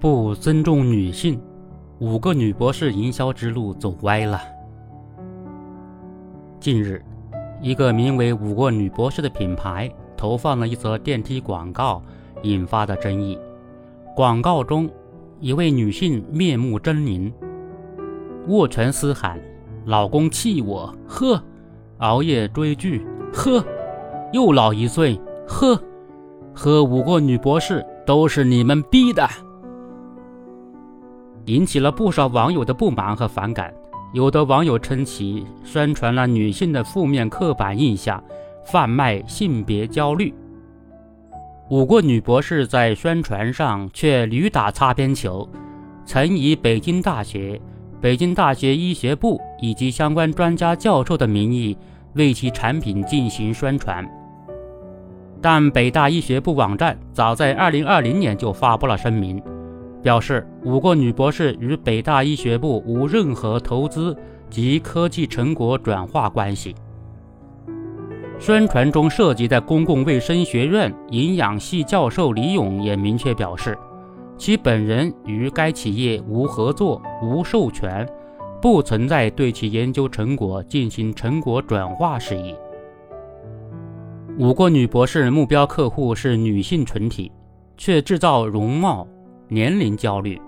不尊重女性，五个女博士营销之路走歪了。近日，一个名为“五个女博士”的品牌投放了一则电梯广告，引发的争议。广告中，一位女性面目狰狞，握拳嘶喊：“老公气我，呵！熬夜追剧，呵！又老一岁，呵！和五个女博士都是你们逼的。”引起了不少网友的不满和反感。有的网友称其宣传了女性的负面刻板印象，贩卖性别焦虑。五个女博士在宣传上却屡打擦边球，曾以北京大学、北京大学医学部以及相关专家教授的名义为其产品进行宣传。但北大医学部网站早在2020年就发布了声明。表示五个女博士与北大医学部无任何投资及科技成果转化关系。宣传中涉及的公共卫生学院营养系教授李勇也明确表示，其本人与该企业无合作、无授权，不存在对其研究成果进行成果转化事宜。五个女博士目标客户是女性群体，却制造容貌。年龄焦虑，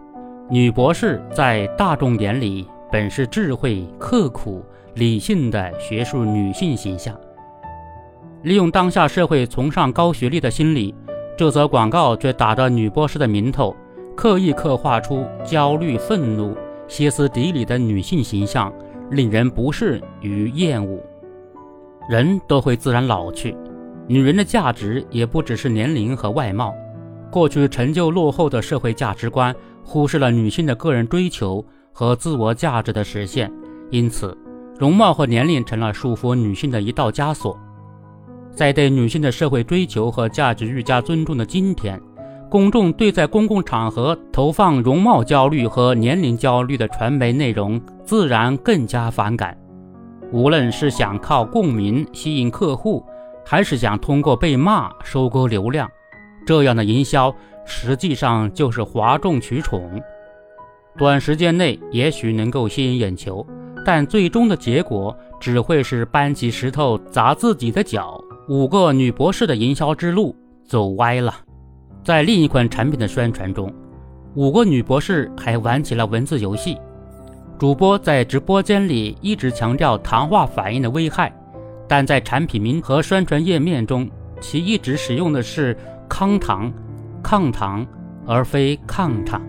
女博士在大众眼里本是智慧、刻苦、理性的学术女性形象。利用当下社会崇尚高学历的心理，这则广告却打着女博士的名头，刻意刻画出焦虑、愤怒、歇斯底里的女性形象，令人不适与厌恶。人都会自然老去，女人的价值也不只是年龄和外貌。过去陈旧落后的社会价值观忽视了女性的个人追求和自我价值的实现，因此，容貌和年龄成了束缚女性的一道枷锁。在对女性的社会追求和价值愈加尊重的今天，公众对在公共场合投放容貌焦虑和年龄焦虑的传媒内容自然更加反感。无论是想靠共鸣吸引客户，还是想通过被骂收割流量。这样的营销实际上就是哗众取宠，短时间内也许能够吸引眼球，但最终的结果只会是搬起石头砸自己的脚。五个女博士的营销之路走歪了。在另一款产品的宣传中，五个女博士还玩起了文字游戏。主播在直播间里一直强调糖化反应的危害，但在产品名和宣传页面中，其一直使用的是。康糖、抗糖，而非抗糖。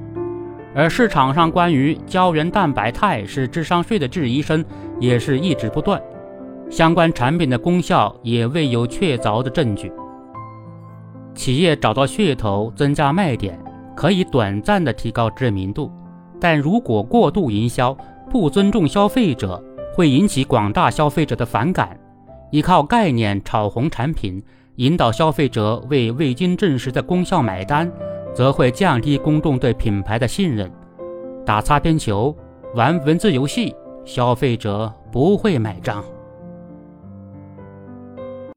而市场上关于胶原蛋白肽是智商税的质疑声也是一直不断，相关产品的功效也未有确凿的证据。企业找到噱头，增加卖点，可以短暂的提高知名度，但如果过度营销，不尊重消费者，会引起广大消费者的反感。依靠概念炒红产品。引导消费者为未经证实的功效买单，则会降低公众对品牌的信任。打擦边球、玩文字游戏，消费者不会买账。